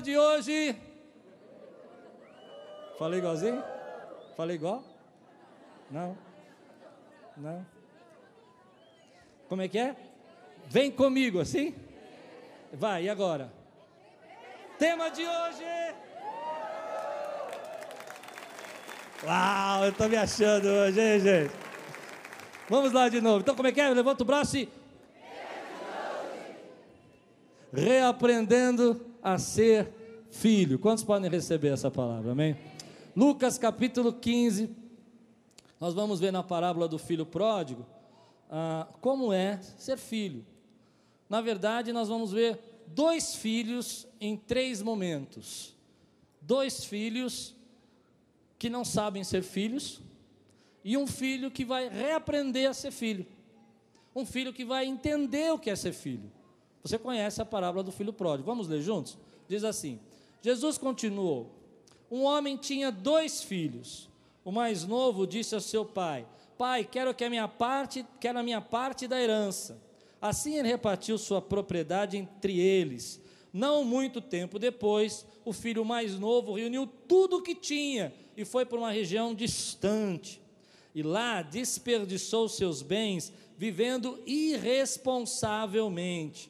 tema de hoje. Falei igualzinho? Falei igual? Não? Não? Como é que é? Vem comigo, assim? Vai, e agora? Tema de hoje. Uau, eu tô me achando hoje, hein, gente? Vamos lá de novo. Então, como é que é? Levanta o braço e. Reaprendendo a ser filho. Quantos podem receber essa palavra? Amém? Lucas capítulo 15. Nós vamos ver na parábola do filho pródigo ah, como é ser filho. Na verdade, nós vamos ver dois filhos em três momentos. Dois filhos que não sabem ser filhos e um filho que vai reaprender a ser filho. Um filho que vai entender o que é ser filho. Você conhece a parábola do filho pródigo. Vamos ler juntos? Diz assim: Jesus continuou: Um homem tinha dois filhos. O mais novo disse ao seu pai: Pai, quero que a minha parte, quero a minha parte da herança. Assim ele repartiu sua propriedade entre eles. Não muito tempo depois, o filho mais novo reuniu tudo o que tinha e foi para uma região distante. E lá desperdiçou seus bens vivendo irresponsavelmente.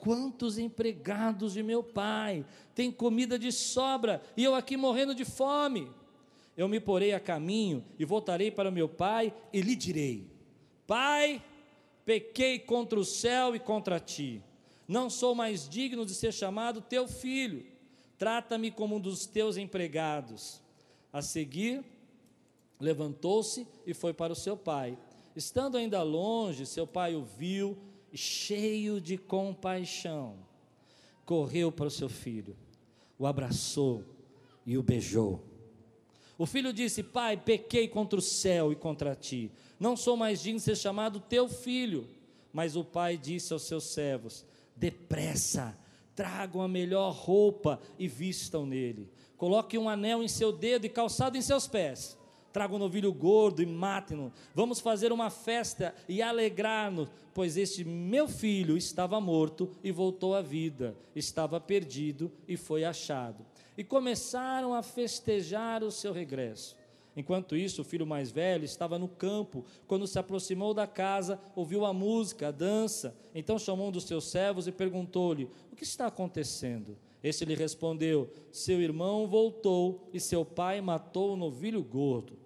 Quantos empregados de meu pai têm comida de sobra e eu aqui morrendo de fome? eu me porei a caminho e voltarei para meu pai e lhe direi: Pai, pequei contra o céu e contra ti. Não sou mais digno de ser chamado teu filho. Trata-me como um dos teus empregados. A seguir, levantou-se e foi para o seu pai. Estando ainda longe, seu pai o viu cheio de compaixão, correu para o seu filho, o abraçou e o beijou. O filho disse: Pai, pequei contra o céu e contra ti. Não sou mais digno de ser chamado teu filho. Mas o pai disse aos seus servos: Depressa, tragam a melhor roupa e vistam nele. Coloque um anel em seu dedo e calçado em seus pés. Traga um novilho gordo e matem-no. Vamos fazer uma festa e alegrar-nos, pois este meu filho estava morto e voltou à vida, estava perdido e foi achado e começaram a festejar o seu regresso. Enquanto isso, o filho mais velho estava no campo. Quando se aproximou da casa, ouviu a música, a dança. Então chamou um dos seus servos e perguntou-lhe: O que está acontecendo? Este lhe respondeu: Seu irmão voltou e seu pai matou o novilho gordo,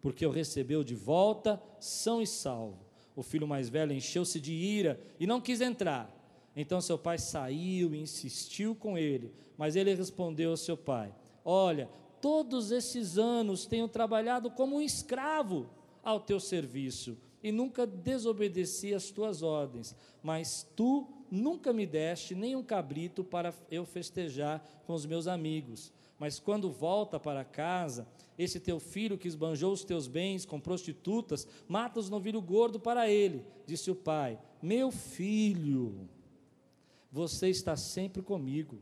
porque o recebeu de volta, são e salvo. O filho mais velho encheu-se de ira e não quis entrar. Então seu pai saiu e insistiu com ele. Mas ele respondeu ao seu pai: Olha, todos esses anos tenho trabalhado como um escravo ao teu serviço e nunca desobedeci às tuas ordens, mas tu nunca me deste nem um cabrito para eu festejar com os meus amigos. Mas quando volta para casa, esse teu filho que esbanjou os teus bens com prostitutas, mata os novilho gordo para ele. Disse o pai: Meu filho, você está sempre comigo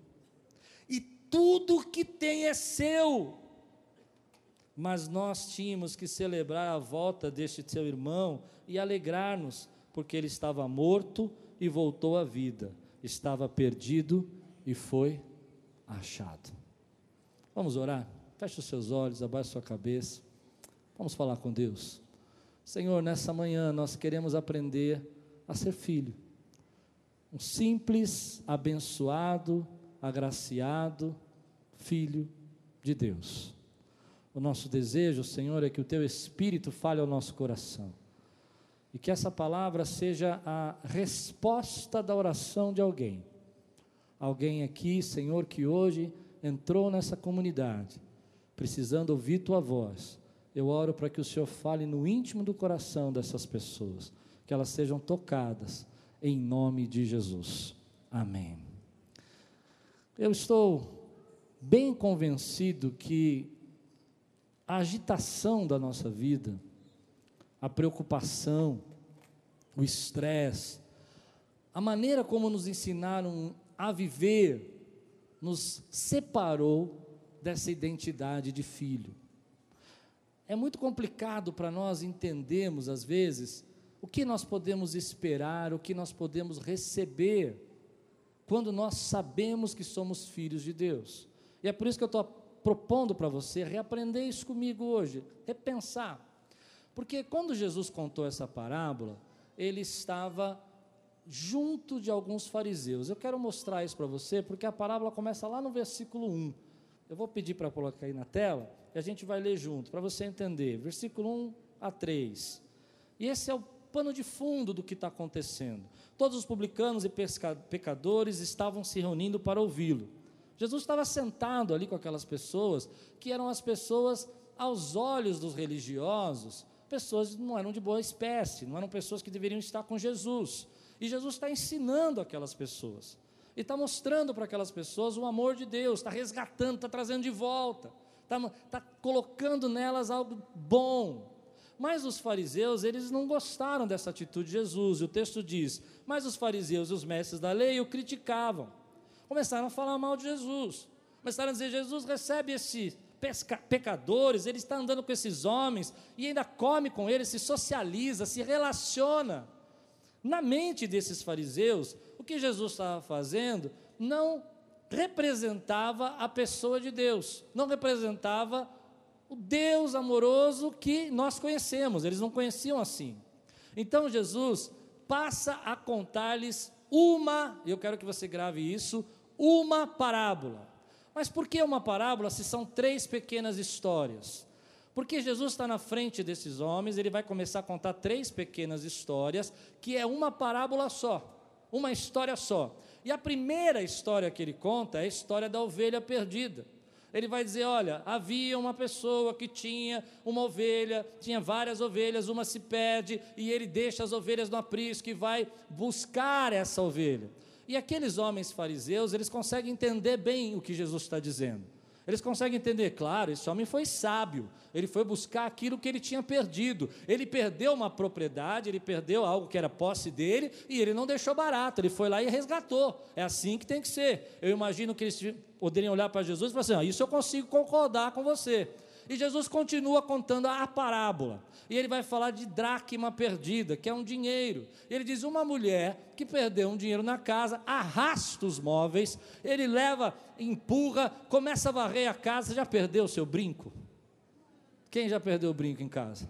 tudo que tem é seu. Mas nós tínhamos que celebrar a volta deste seu irmão e alegrar-nos, porque ele estava morto e voltou à vida, estava perdido e foi achado. Vamos orar? Feche os seus olhos, abaixe sua cabeça. Vamos falar com Deus. Senhor, nessa manhã nós queremos aprender a ser filho. Um simples, abençoado, agraciado filho de Deus. O nosso desejo, Senhor, é que o teu espírito fale ao nosso coração. E que essa palavra seja a resposta da oração de alguém. Alguém aqui, Senhor, que hoje entrou nessa comunidade, precisando ouvir tua voz. Eu oro para que o Senhor fale no íntimo do coração dessas pessoas, que elas sejam tocadas, em nome de Jesus. Amém. Eu estou bem convencido que a agitação da nossa vida, a preocupação, o estresse, a maneira como nos ensinaram a viver, nos separou dessa identidade de filho. É muito complicado para nós entendermos, às vezes, o que nós podemos esperar, o que nós podemos receber, quando nós sabemos que somos filhos de Deus. E é por isso que eu estou propondo para você reaprender isso comigo hoje, repensar. Porque quando Jesus contou essa parábola, ele estava junto de alguns fariseus. Eu quero mostrar isso para você, porque a parábola começa lá no versículo 1. Eu vou pedir para colocar aí na tela e a gente vai ler junto, para você entender. Versículo 1 a 3. E esse é o pano de fundo do que está acontecendo. Todos os publicanos e pecadores estavam se reunindo para ouvi-lo. Jesus estava sentado ali com aquelas pessoas, que eram as pessoas, aos olhos dos religiosos, pessoas não eram de boa espécie, não eram pessoas que deveriam estar com Jesus. E Jesus está ensinando aquelas pessoas. E está mostrando para aquelas pessoas o amor de Deus, está resgatando, está trazendo de volta, está, colocando nelas algo bom. Mas os fariseus, eles não gostaram dessa atitude de Jesus. E o texto diz: Mas os fariseus e os mestres da lei o criticavam. Começaram a falar mal de Jesus. Começaram a dizer: Jesus recebe esses pecadores, ele está andando com esses homens e ainda come com eles, se socializa, se relaciona. Na mente desses fariseus, o que Jesus estava fazendo não representava a pessoa de Deus, não representava o Deus amoroso que nós conhecemos, eles não conheciam assim. Então Jesus passa a contar-lhes uma, eu quero que você grave isso, uma parábola. Mas por que uma parábola se são três pequenas histórias? Porque Jesus está na frente desses homens, ele vai começar a contar três pequenas histórias, que é uma parábola só, uma história só. E a primeira história que ele conta é a história da ovelha perdida. Ele vai dizer: olha, havia uma pessoa que tinha uma ovelha, tinha várias ovelhas, uma se perde, e ele deixa as ovelhas no aprisco e vai buscar essa ovelha. E aqueles homens fariseus, eles conseguem entender bem o que Jesus está dizendo. Eles conseguem entender, claro, esse homem foi sábio, ele foi buscar aquilo que ele tinha perdido. Ele perdeu uma propriedade, ele perdeu algo que era posse dele e ele não deixou barato, ele foi lá e resgatou. É assim que tem que ser. Eu imagino que eles poderiam olhar para Jesus e falar assim: ah, Isso eu consigo concordar com você. E Jesus continua contando a parábola. E ele vai falar de dracma perdida, que é um dinheiro. Ele diz: uma mulher que perdeu um dinheiro na casa, arrasta os móveis, ele leva, empurra, começa a varrer a casa. Já perdeu o seu brinco? Quem já perdeu o brinco em casa?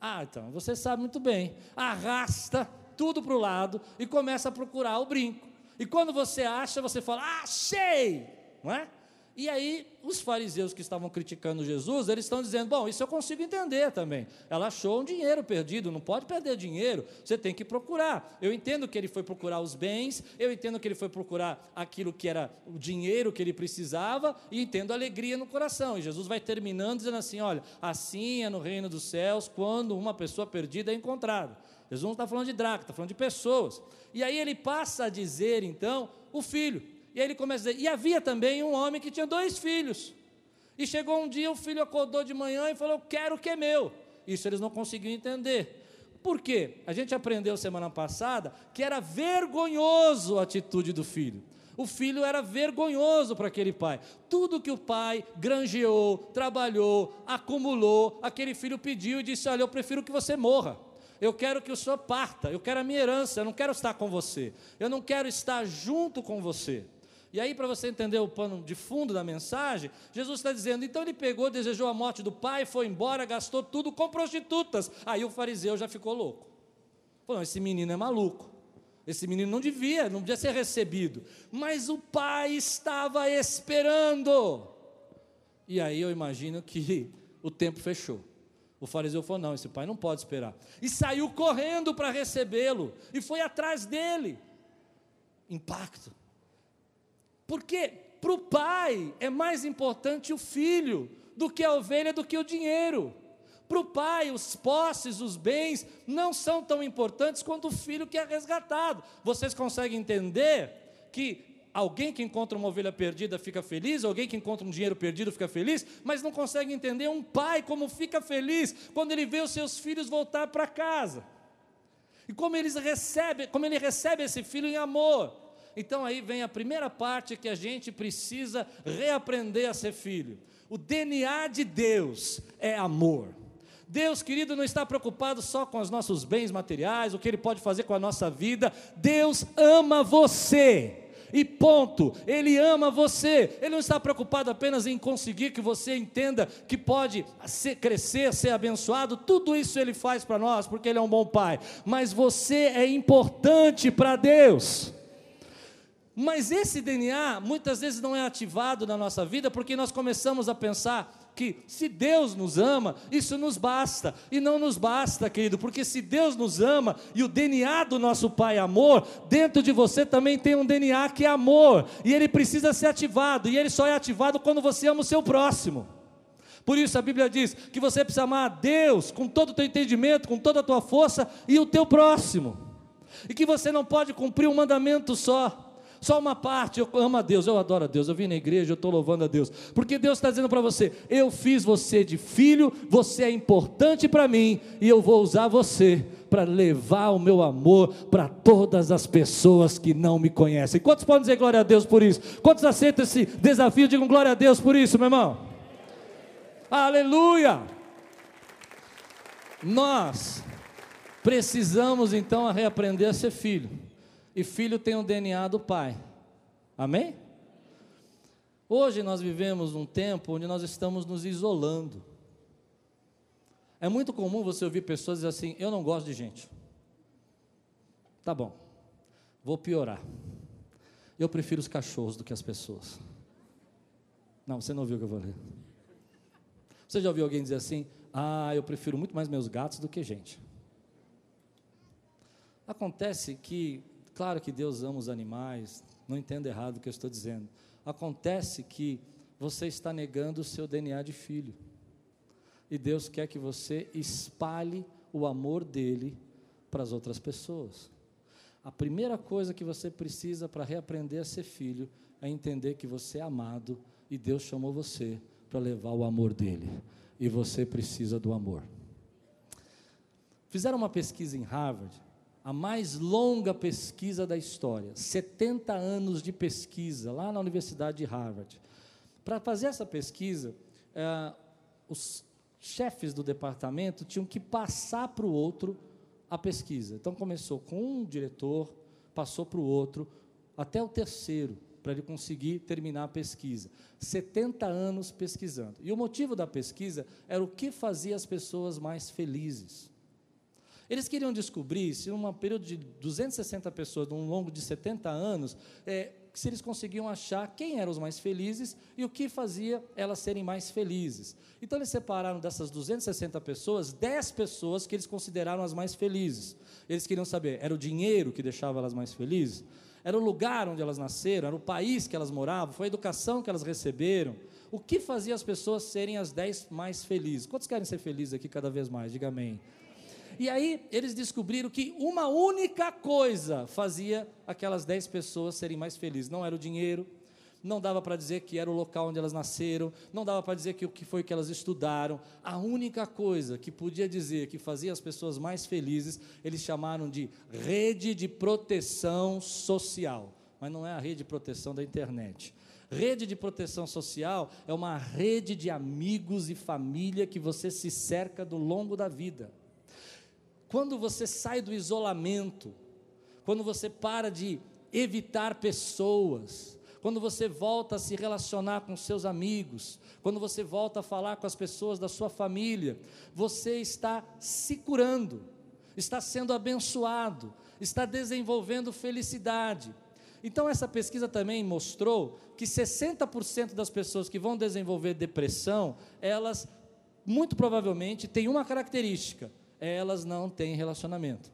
Ah, então, você sabe muito bem. Arrasta tudo para o lado e começa a procurar o brinco. E quando você acha, você fala: achei! Não é? E aí, os fariseus que estavam criticando Jesus, eles estão dizendo: bom, isso eu consigo entender também. Ela achou um dinheiro perdido, não pode perder dinheiro, você tem que procurar. Eu entendo que ele foi procurar os bens, eu entendo que ele foi procurar aquilo que era o dinheiro que ele precisava, e entendo alegria no coração. E Jesus vai terminando dizendo assim: olha, assim é no reino dos céus quando uma pessoa perdida é encontrada. Jesus não está falando de draco, está falando de pessoas. E aí ele passa a dizer, então, o filho. E aí ele começa a dizer: E havia também um homem que tinha dois filhos. E chegou um dia, o filho acordou de manhã e falou: Quero o que é meu. Isso eles não conseguiam entender. Por quê? A gente aprendeu semana passada que era vergonhoso a atitude do filho. O filho era vergonhoso para aquele pai. Tudo que o pai granjeou, trabalhou, acumulou, aquele filho pediu e disse: Olha, eu prefiro que você morra. Eu quero que o senhor parta. Eu quero a minha herança. Eu não quero estar com você. Eu não quero estar junto com você. E aí, para você entender o pano de fundo da mensagem, Jesus está dizendo: então ele pegou, desejou a morte do pai, foi embora, gastou tudo com prostitutas. Aí o fariseu já ficou louco. Falou: esse menino é maluco. Esse menino não devia, não devia ser recebido. Mas o pai estava esperando. E aí eu imagino que o tempo fechou. O fariseu falou: não, esse pai não pode esperar. E saiu correndo para recebê-lo. E foi atrás dele. Impacto. Porque para o pai é mais importante o filho do que a ovelha, do que o dinheiro. Para o pai, os posses, os bens não são tão importantes quanto o filho que é resgatado. Vocês conseguem entender que alguém que encontra uma ovelha perdida fica feliz, alguém que encontra um dinheiro perdido fica feliz, mas não consegue entender um pai como fica feliz quando ele vê os seus filhos voltar para casa. E como eles recebem, como ele recebe esse filho em amor. Então aí vem a primeira parte que a gente precisa reaprender a ser filho. O DNA de Deus é amor. Deus, querido, não está preocupado só com os nossos bens materiais, o que Ele pode fazer com a nossa vida. Deus ama você. E ponto, Ele ama você. Ele não está preocupado apenas em conseguir que você entenda que pode ser, crescer, ser abençoado. Tudo isso Ele faz para nós, porque Ele é um bom Pai. Mas você é importante para Deus. Mas esse DNA muitas vezes não é ativado na nossa vida porque nós começamos a pensar que se Deus nos ama, isso nos basta. E não nos basta, querido, porque se Deus nos ama e o DNA do nosso Pai é amor, dentro de você também tem um DNA que é amor, e ele precisa ser ativado, e ele só é ativado quando você ama o seu próximo. Por isso a Bíblia diz que você precisa amar a Deus com todo o teu entendimento, com toda a tua força e o teu próximo. E que você não pode cumprir um mandamento só. Só uma parte, eu amo a Deus, eu adoro a Deus, eu vim na igreja, eu estou louvando a Deus, porque Deus está dizendo para você: eu fiz você de filho, você é importante para mim, e eu vou usar você para levar o meu amor para todas as pessoas que não me conhecem. Quantos podem dizer glória a Deus por isso? Quantos aceitam esse desafio? Digam glória a Deus por isso, meu irmão. Aleluia! Nós precisamos então reaprender a ser filho. E filho tem o DNA do pai. Amém? Hoje nós vivemos um tempo onde nós estamos nos isolando. É muito comum você ouvir pessoas dizer assim: Eu não gosto de gente. Tá bom, vou piorar. Eu prefiro os cachorros do que as pessoas. Não, você não ouviu o que eu falei. Você já ouviu alguém dizer assim: Ah, eu prefiro muito mais meus gatos do que gente. Acontece que Claro que Deus ama os animais, não entenda errado o que eu estou dizendo. Acontece que você está negando o seu DNA de filho. E Deus quer que você espalhe o amor dele para as outras pessoas. A primeira coisa que você precisa para reaprender a ser filho é entender que você é amado e Deus chamou você para levar o amor dele. E você precisa do amor. Fizeram uma pesquisa em Harvard a mais longa pesquisa da história, 70 anos de pesquisa, lá na Universidade de Harvard. Para fazer essa pesquisa, é, os chefes do departamento tinham que passar para o outro a pesquisa. Então começou com um diretor, passou para o outro, até o terceiro, para ele conseguir terminar a pesquisa. 70 anos pesquisando. E o motivo da pesquisa era o que fazia as pessoas mais felizes. Eles queriam descobrir se, num período de 260 pessoas, num longo de 70 anos, é, se eles conseguiam achar quem eram os mais felizes e o que fazia elas serem mais felizes. Então, eles separaram dessas 260 pessoas, 10 pessoas que eles consideraram as mais felizes. Eles queriam saber: era o dinheiro que deixava elas mais felizes? Era o lugar onde elas nasceram? Era o país que elas moravam? Foi a educação que elas receberam? O que fazia as pessoas serem as 10 mais felizes? Quantos querem ser felizes aqui cada vez mais? Diga amém. E aí eles descobriram que uma única coisa fazia aquelas dez pessoas serem mais felizes. Não era o dinheiro, não dava para dizer que era o local onde elas nasceram, não dava para dizer que o que foi que elas estudaram. A única coisa que podia dizer que fazia as pessoas mais felizes, eles chamaram de rede de proteção social. Mas não é a rede de proteção da internet. Rede de proteção social é uma rede de amigos e família que você se cerca do longo da vida. Quando você sai do isolamento, quando você para de evitar pessoas, quando você volta a se relacionar com seus amigos, quando você volta a falar com as pessoas da sua família, você está se curando, está sendo abençoado, está desenvolvendo felicidade. Então, essa pesquisa também mostrou que 60% das pessoas que vão desenvolver depressão, elas muito provavelmente têm uma característica: elas não têm relacionamento.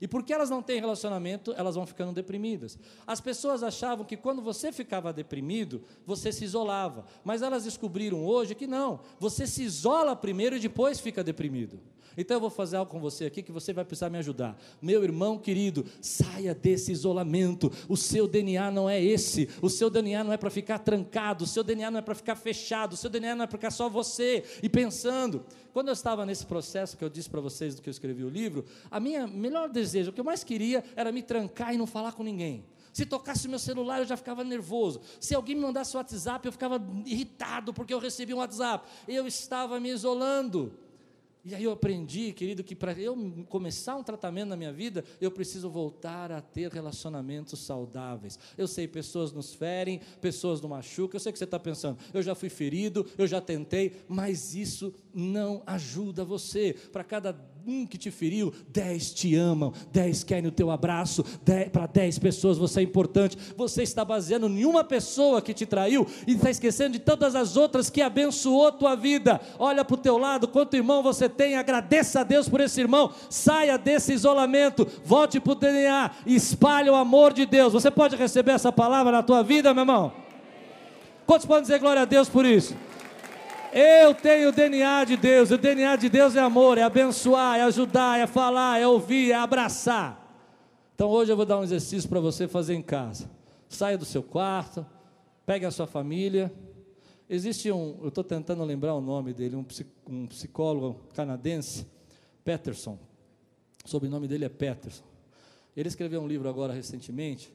E porque elas não têm relacionamento, elas vão ficando deprimidas. As pessoas achavam que quando você ficava deprimido, você se isolava. Mas elas descobriram hoje que não. Você se isola primeiro e depois fica deprimido. Então eu vou fazer algo com você aqui que você vai precisar me ajudar. Meu irmão querido, saia desse isolamento. O seu DNA não é esse. O seu DNA não é para ficar trancado. O seu DNA não é para ficar fechado. O seu DNA não é para ficar só você e pensando. Quando eu estava nesse processo que eu disse para vocês do que eu escrevi o livro, a minha melhor desejo, o que eu mais queria era me trancar e não falar com ninguém. Se tocasse meu celular, eu já ficava nervoso. Se alguém me mandasse o WhatsApp, eu ficava irritado porque eu recebi um WhatsApp. Eu estava me isolando. E aí eu aprendi, querido, que para eu começar um tratamento na minha vida, eu preciso voltar a ter relacionamentos saudáveis. Eu sei, pessoas nos ferem, pessoas nos machucam. Eu sei que você está pensando, eu já fui ferido, eu já tentei, mas isso não ajuda você. Para cada um que te feriu, dez te amam, dez querem o teu abraço, para dez pessoas você é importante. Você está baseando em uma pessoa que te traiu e está esquecendo de todas as outras que abençoou tua vida. Olha para o teu lado, quanto irmão você tem, agradeça a Deus por esse irmão, saia desse isolamento, volte para o DNA, espalhe o amor de Deus. Você pode receber essa palavra na tua vida, meu irmão? Quantos podem dizer glória a Deus por isso? Eu tenho o DNA de Deus, o DNA de Deus é amor, é abençoar, é ajudar, é falar, é ouvir, é abraçar. Então hoje eu vou dar um exercício para você fazer em casa. Saia do seu quarto, pegue a sua família. Existe um, eu estou tentando lembrar o nome dele, um, um psicólogo canadense, Peterson. O sobrenome dele é Peterson. Ele escreveu um livro agora recentemente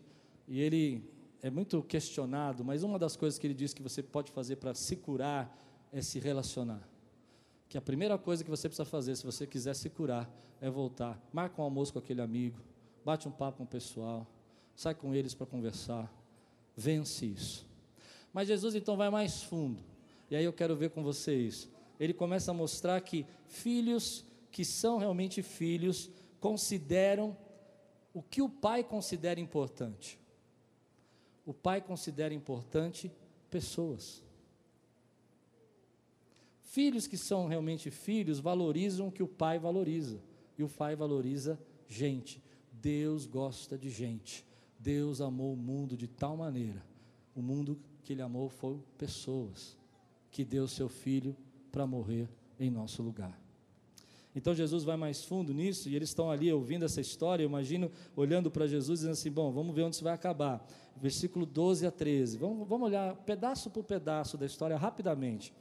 e ele é muito questionado, mas uma das coisas que ele diz que você pode fazer para se curar é se relacionar. Que a primeira coisa que você precisa fazer, se você quiser se curar, é voltar. Marca um almoço com aquele amigo, bate um papo com o pessoal, sai com eles para conversar. Vence isso. Mas Jesus então vai mais fundo. E aí eu quero ver com você isso. Ele começa a mostrar que filhos que são realmente filhos consideram o que o pai considera importante. O pai considera importante pessoas. Filhos que são realmente filhos valorizam o que o pai valoriza. E o pai valoriza gente. Deus gosta de gente. Deus amou o mundo de tal maneira. O mundo que ele amou foi pessoas. Que deu seu filho para morrer em nosso lugar. Então Jesus vai mais fundo nisso e eles estão ali ouvindo essa história. Eu imagino olhando para Jesus dizendo assim: Bom, vamos ver onde isso vai acabar. Versículo 12 a 13. Vamos, vamos olhar pedaço por pedaço da história rapidamente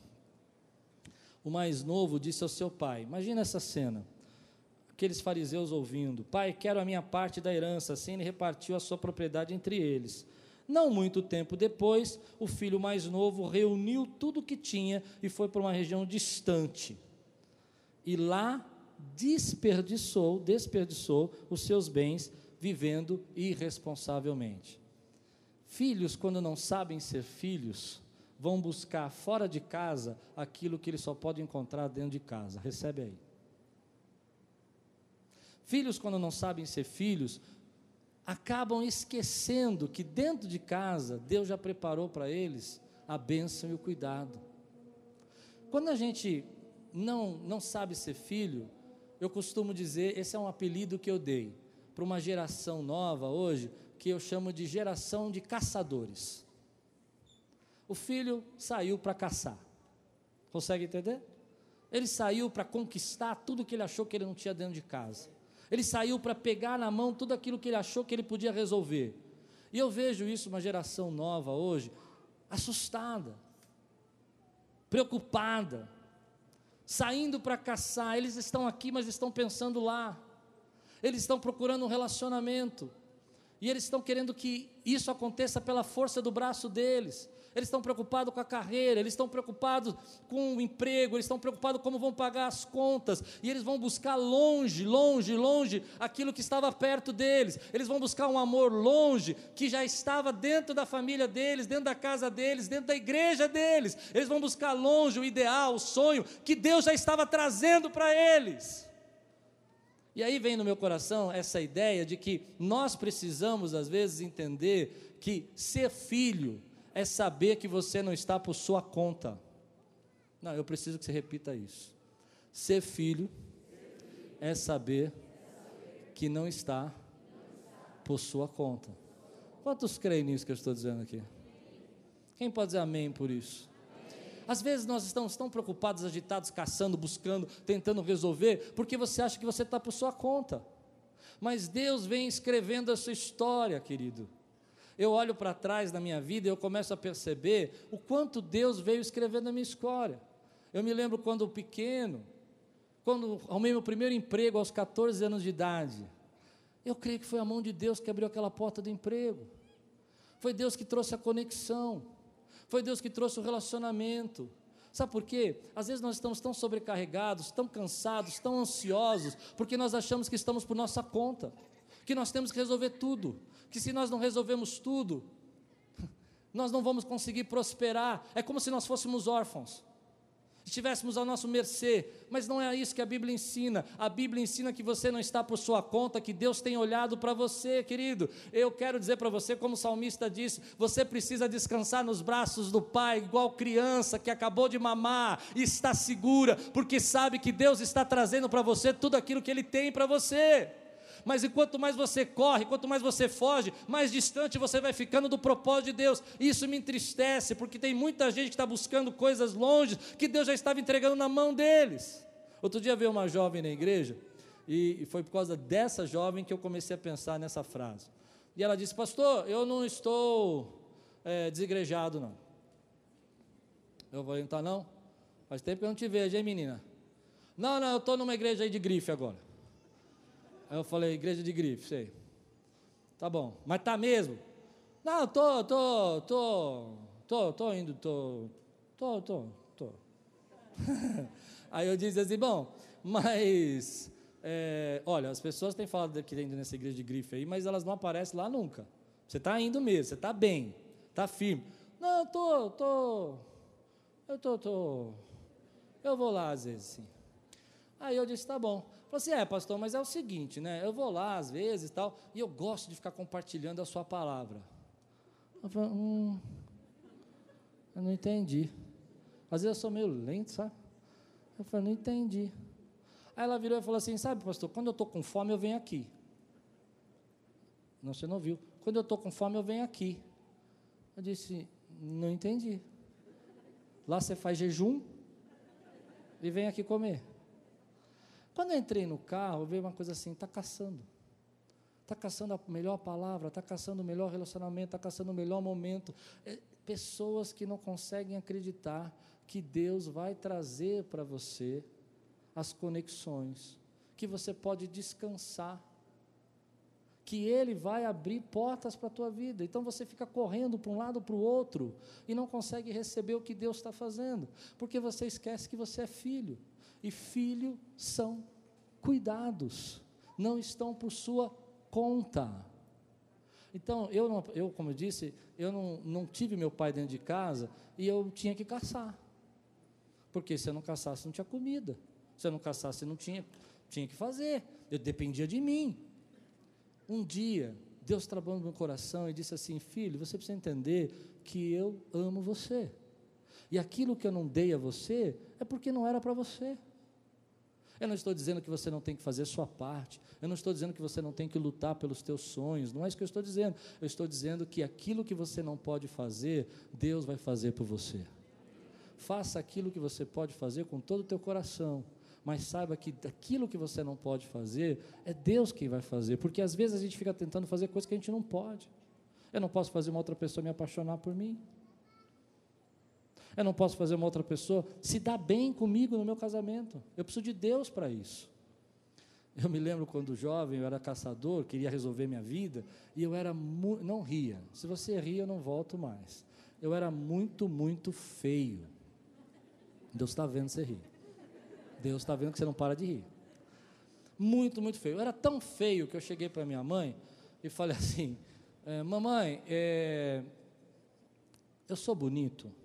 o mais novo disse ao seu pai: Imagina essa cena. Aqueles fariseus ouvindo: Pai, quero a minha parte da herança. Assim ele repartiu a sua propriedade entre eles. Não muito tempo depois, o filho mais novo reuniu tudo o que tinha e foi para uma região distante. E lá desperdiçou, desperdiçou os seus bens vivendo irresponsavelmente. Filhos, quando não sabem ser filhos, vão buscar fora de casa aquilo que eles só podem encontrar dentro de casa. Recebe aí. Filhos, quando não sabem ser filhos, acabam esquecendo que dentro de casa Deus já preparou para eles a bênção e o cuidado. Quando a gente não, não sabe ser filho, eu costumo dizer, esse é um apelido que eu dei para uma geração nova hoje, que eu chamo de geração de caçadores. O filho saiu para caçar. Consegue entender? Ele saiu para conquistar tudo que ele achou que ele não tinha dentro de casa. Ele saiu para pegar na mão tudo aquilo que ele achou que ele podia resolver. E eu vejo isso, uma geração nova hoje, assustada, preocupada, saindo para caçar. Eles estão aqui, mas estão pensando lá. Eles estão procurando um relacionamento. E eles estão querendo que isso aconteça pela força do braço deles eles estão preocupados com a carreira, eles estão preocupados com o emprego, eles estão preocupados como vão pagar as contas, e eles vão buscar longe, longe, longe aquilo que estava perto deles. Eles vão buscar um amor longe que já estava dentro da família deles, dentro da casa deles, dentro da igreja deles. Eles vão buscar longe o ideal, o sonho que Deus já estava trazendo para eles. E aí vem no meu coração essa ideia de que nós precisamos, às vezes, entender que ser filho é saber que você não está por sua conta. Não, eu preciso que você repita isso. Ser filho é saber que não está por sua conta. Quantos creem nisso que eu estou dizendo aqui? Quem pode dizer amém por isso? Às vezes nós estamos tão preocupados, agitados, caçando, buscando, tentando resolver, porque você acha que você está por sua conta. Mas Deus vem escrevendo a sua história, querido. Eu olho para trás na minha vida e eu começo a perceber o quanto Deus veio escrevendo a minha história. Eu me lembro quando pequeno, quando arrumei meu primeiro emprego aos 14 anos de idade. Eu creio que foi a mão de Deus que abriu aquela porta do emprego. Foi Deus que trouxe a conexão. Foi Deus que trouxe o relacionamento. Sabe por quê? Às vezes nós estamos tão sobrecarregados, tão cansados, tão ansiosos, porque nós achamos que estamos por nossa conta, que nós temos que resolver tudo, que se nós não resolvemos tudo, nós não vamos conseguir prosperar. É como se nós fôssemos órfãos estivéssemos ao nosso mercê, mas não é isso que a Bíblia ensina. A Bíblia ensina que você não está por sua conta, que Deus tem olhado para você, querido. Eu quero dizer para você, como o salmista disse, você precisa descansar nos braços do Pai, igual criança que acabou de mamar e está segura, porque sabe que Deus está trazendo para você tudo aquilo que Ele tem para você mas enquanto mais você corre, quanto mais você foge, mais distante você vai ficando do propósito de Deus. Isso me entristece, porque tem muita gente que está buscando coisas longe que Deus já estava entregando na mão deles. Outro dia veio uma jovem na igreja, e, foi por causa dessa jovem que eu comecei a pensar nessa frase. E ela disse: Pastor, eu não estou é, desigrejado, não. Eu vou entrar, não? Faz tempo que eu não te vejo, hein, menina? Não, não, eu estou numa igreja aí de grife agora. Aí eu falei, igreja de grife, sei. Tá bom, mas tá mesmo? Não, tô, tô, tô, tô, tô indo, tô, tô, tô, tô. Aí eu disse assim, bom, mas, é, olha, as pessoas têm falado que indo nessa igreja de grife aí, mas elas não aparecem lá nunca. Você está indo mesmo, você está bem, está firme. Não, tô, tô, eu tô, tô, eu vou lá às vezes, sim. Aí eu disse, tá bom. Falei assim, é pastor, mas é o seguinte, né? Eu vou lá às vezes e tal, e eu gosto de ficar compartilhando a sua palavra. Eu falei, hum, eu não entendi. Às vezes eu sou meio lento, sabe? Eu falei, não entendi. Aí ela virou e falou assim, sabe pastor, quando eu estou com fome eu venho aqui. Não, você não viu. Quando eu estou com fome eu venho aqui. Eu disse, não entendi. Lá você faz jejum e vem aqui comer. Quando eu entrei no carro, veio uma coisa assim: está caçando. Está caçando a melhor palavra, está caçando o melhor relacionamento, está caçando o melhor momento. É, pessoas que não conseguem acreditar que Deus vai trazer para você as conexões, que você pode descansar, que Ele vai abrir portas para a tua vida. Então você fica correndo para um lado para o outro e não consegue receber o que Deus está fazendo, porque você esquece que você é filho e filho são cuidados, não estão por sua conta. Então, eu, não, eu como eu disse, eu não, não tive meu pai dentro de casa e eu tinha que caçar. Porque se eu não caçasse, não tinha comida. Se eu não caçasse, não tinha, tinha que fazer. Eu dependia de mim. Um dia, Deus trabalhou no meu coração e disse assim: Filho, você precisa entender que eu amo você. E aquilo que eu não dei a você é porque não era para você. Eu não estou dizendo que você não tem que fazer sua parte. Eu não estou dizendo que você não tem que lutar pelos teus sonhos. Não é isso que eu estou dizendo. Eu estou dizendo que aquilo que você não pode fazer, Deus vai fazer por você. Faça aquilo que você pode fazer com todo o teu coração. Mas saiba que aquilo que você não pode fazer, é Deus quem vai fazer. Porque às vezes a gente fica tentando fazer coisas que a gente não pode. Eu não posso fazer uma outra pessoa me apaixonar por mim. Eu não posso fazer uma outra pessoa se dar bem comigo no meu casamento. Eu preciso de Deus para isso. Eu me lembro quando jovem, eu era caçador, queria resolver minha vida, e eu era. Não ria. Se você ria, eu não volto mais. Eu era muito, muito feio. Deus está vendo você rir. Deus está vendo que você não para de rir. Muito, muito feio. Eu era tão feio que eu cheguei para minha mãe e falei assim: é, Mamãe, é, eu sou bonito.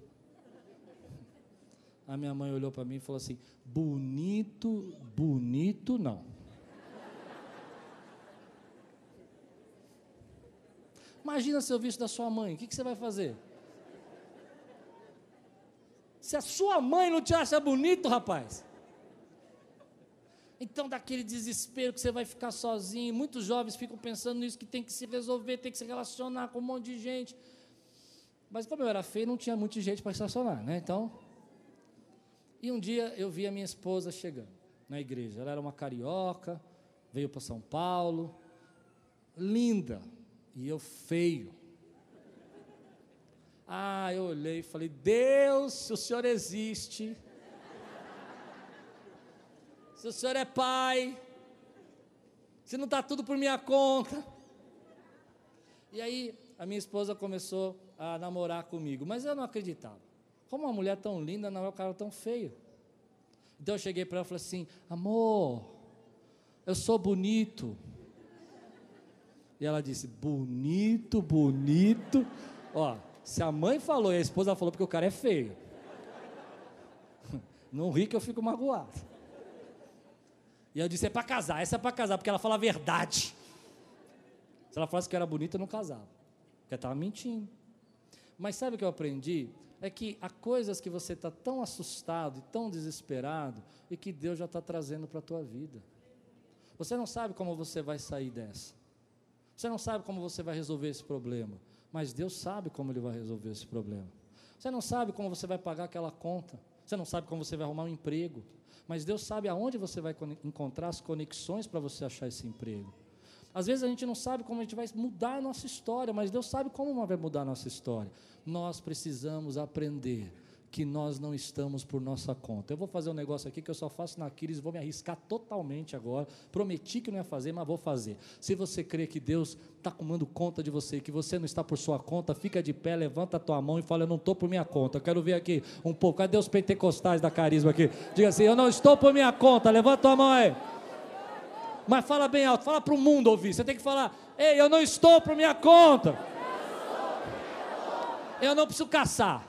A minha mãe olhou para mim e falou assim: bonito, bonito não. Imagina se eu visse da sua mãe, o que, que você vai fazer? Se a sua mãe não te acha bonito, rapaz. Então, daquele desespero que você vai ficar sozinho. Muitos jovens ficam pensando nisso, que tem que se resolver, tem que se relacionar com um monte de gente. Mas como eu era feio, não tinha muita gente para se relacionar, né? Então, E um dia eu vi a minha esposa chegando na igreja. Ela era uma carioca, veio para São Paulo, linda, e eu feio. Ah, eu olhei e falei: Deus, se o Senhor existe, se o Senhor é Pai, se não está tudo por minha conta. E aí a minha esposa começou a namorar comigo, mas eu não acreditava. Como uma mulher tão linda não é um cara tão feio? Então eu cheguei para ela e falei assim: amor, eu sou bonito. E ela disse: bonito, bonito. Ó, se a mãe falou e a esposa falou porque o cara é feio. Não ri que eu fico magoado. E eu disse: é para casar, essa é para casar, porque ela fala a verdade. Se ela falasse que era bonita, eu não casava. Porque estava mentindo. Mas sabe o que eu aprendi? É que há coisas que você está tão assustado e tão desesperado e que Deus já está trazendo para a tua vida. Você não sabe como você vai sair dessa. Você não sabe como você vai resolver esse problema. Mas Deus sabe como Ele vai resolver esse problema. Você não sabe como você vai pagar aquela conta. Você não sabe como você vai arrumar um emprego. Mas Deus sabe aonde você vai encontrar as conexões para você achar esse emprego. Às vezes a gente não sabe como a gente vai mudar a nossa história, mas Deus sabe como vai mudar a nossa história. Nós precisamos aprender que nós não estamos por nossa conta. Eu vou fazer um negócio aqui que eu só faço na Aquiles, vou me arriscar totalmente agora. Prometi que não ia fazer, mas vou fazer. Se você crê que Deus está tomando conta de você, que você não está por sua conta, fica de pé, levanta a tua mão e fala: Eu não estou por minha conta. Eu quero ver aqui um pouco. Cadê os pentecostais da carisma aqui? Diga assim: Eu não estou por minha conta. Levanta a tua mão aí. Mas fala bem alto, fala para o mundo ouvir. Você tem que falar: Ei, eu não estou por minha conta. Eu não preciso caçar.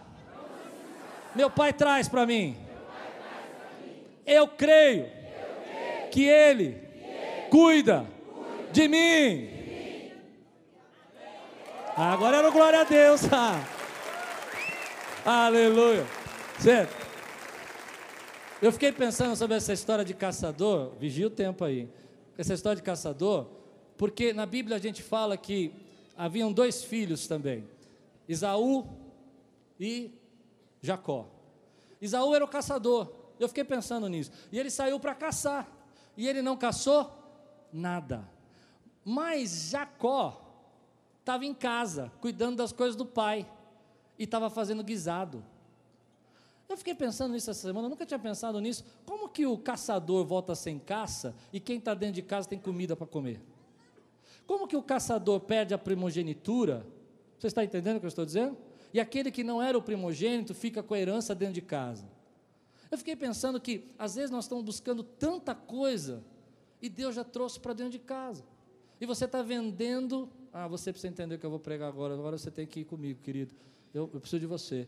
Meu pai traz para mim. Eu creio que Ele cuida de mim. Agora era glória a Deus. Aleluia. Certo? Eu fiquei pensando sobre essa história de caçador. Vigia o tempo aí essa história de caçador, porque na Bíblia a gente fala que haviam dois filhos também, Isaú e Jacó. Isaú era o caçador, eu fiquei pensando nisso, e ele saiu para caçar, e ele não caçou nada. Mas Jacó estava em casa, cuidando das coisas do pai, e estava fazendo guisado. Eu fiquei pensando nisso essa semana, nunca tinha pensado nisso. Como que o caçador volta sem caça e quem está dentro de casa tem comida para comer? Como que o caçador perde a primogenitura? Você está entendendo o que eu estou dizendo? E aquele que não era o primogênito fica com a herança dentro de casa. Eu fiquei pensando que às vezes nós estamos buscando tanta coisa e Deus já trouxe para dentro de casa. E você está vendendo. Ah, você precisa entender o que eu vou pregar agora. Agora você tem que ir comigo, querido. Eu, eu preciso de você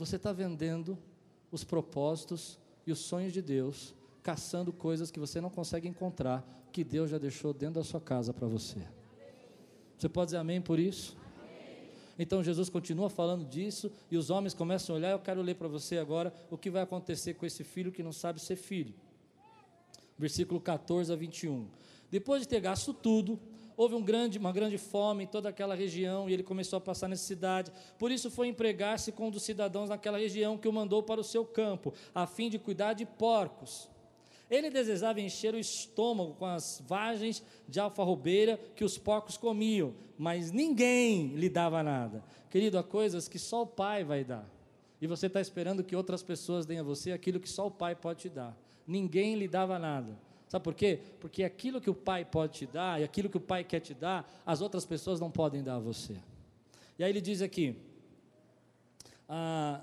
você está vendendo os propósitos e os sonhos de Deus, caçando coisas que você não consegue encontrar, que Deus já deixou dentro da sua casa para você. Você pode dizer amém por isso? Então Jesus continua falando disso e os homens começam a olhar. Eu quero ler para você agora o que vai acontecer com esse filho que não sabe ser filho. Versículo 14 a 21. Depois de ter gasto tudo, houve um grande, uma grande fome em toda aquela região e ele começou a passar necessidade. Por isso foi empregar-se com um dos cidadãos naquela região que o mandou para o seu campo, a fim de cuidar de porcos. Ele desejava encher o estômago com as vagens de alfarrobeira que os porcos comiam, mas ninguém lhe dava nada. Querido, há coisas que só o Pai vai dar. E você está esperando que outras pessoas deem a você aquilo que só o Pai pode te dar. Ninguém lhe dava nada. Sabe por quê? Porque aquilo que o pai pode te dar e aquilo que o pai quer te dar, as outras pessoas não podem dar a você. E aí ele diz aqui: ah,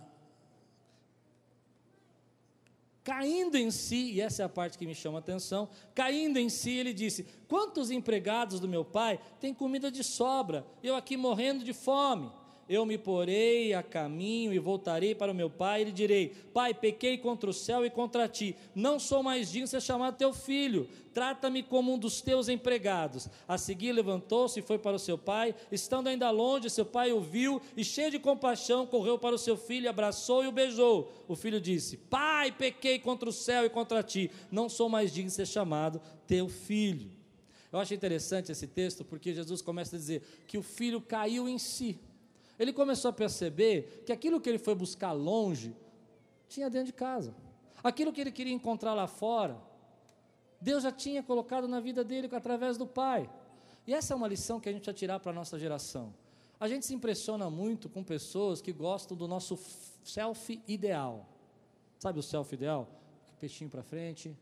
caindo em si, e essa é a parte que me chama a atenção, caindo em si, ele disse: Quantos empregados do meu pai têm comida de sobra, eu aqui morrendo de fome? Eu me porei a caminho e voltarei para o meu pai e lhe direi: Pai, pequei contra o céu e contra ti, não sou mais digno de ser chamado teu filho, trata-me como um dos teus empregados. A seguir levantou-se e foi para o seu pai, estando ainda longe, seu pai o viu e, cheio de compaixão, correu para o seu filho, abraçou e o beijou. O filho disse: Pai, pequei contra o céu e contra ti, não sou mais digno de ser chamado teu filho. Eu acho interessante esse texto porque Jesus começa a dizer que o filho caiu em si. Ele começou a perceber que aquilo que ele foi buscar longe tinha dentro de casa. Aquilo que ele queria encontrar lá fora, Deus já tinha colocado na vida dele através do Pai. E essa é uma lição que a gente vai tirar para a nossa geração. A gente se impressiona muito com pessoas que gostam do nosso selfie ideal. Sabe o selfie ideal? Peixinho para frente.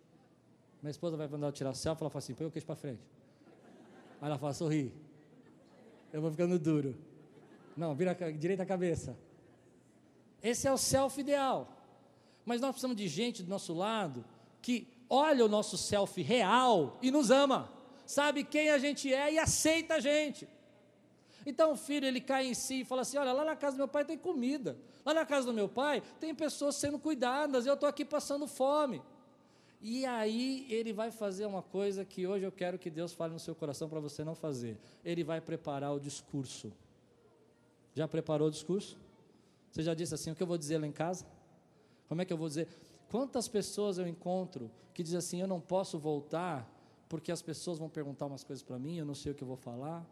Minha esposa vai mandar tirar selfie, ela fala assim: põe o queixo para frente. Aí ela fala: sorri. Eu vou ficando duro. Não, vira direita a cabeça. Esse é o selfie ideal. Mas nós precisamos de gente do nosso lado que olha o nosso selfie real e nos ama. Sabe quem a gente é e aceita a gente. Então o filho ele cai em si e fala assim: Olha, lá na casa do meu pai tem comida, lá na casa do meu pai tem pessoas sendo cuidadas, eu estou aqui passando fome. E aí ele vai fazer uma coisa que hoje eu quero que Deus fale no seu coração para você não fazer. Ele vai preparar o discurso. Já preparou o discurso? Você já disse assim: o que eu vou dizer lá em casa? Como é que eu vou dizer? Quantas pessoas eu encontro que dizem assim: eu não posso voltar porque as pessoas vão perguntar umas coisas para mim, eu não sei o que eu vou falar.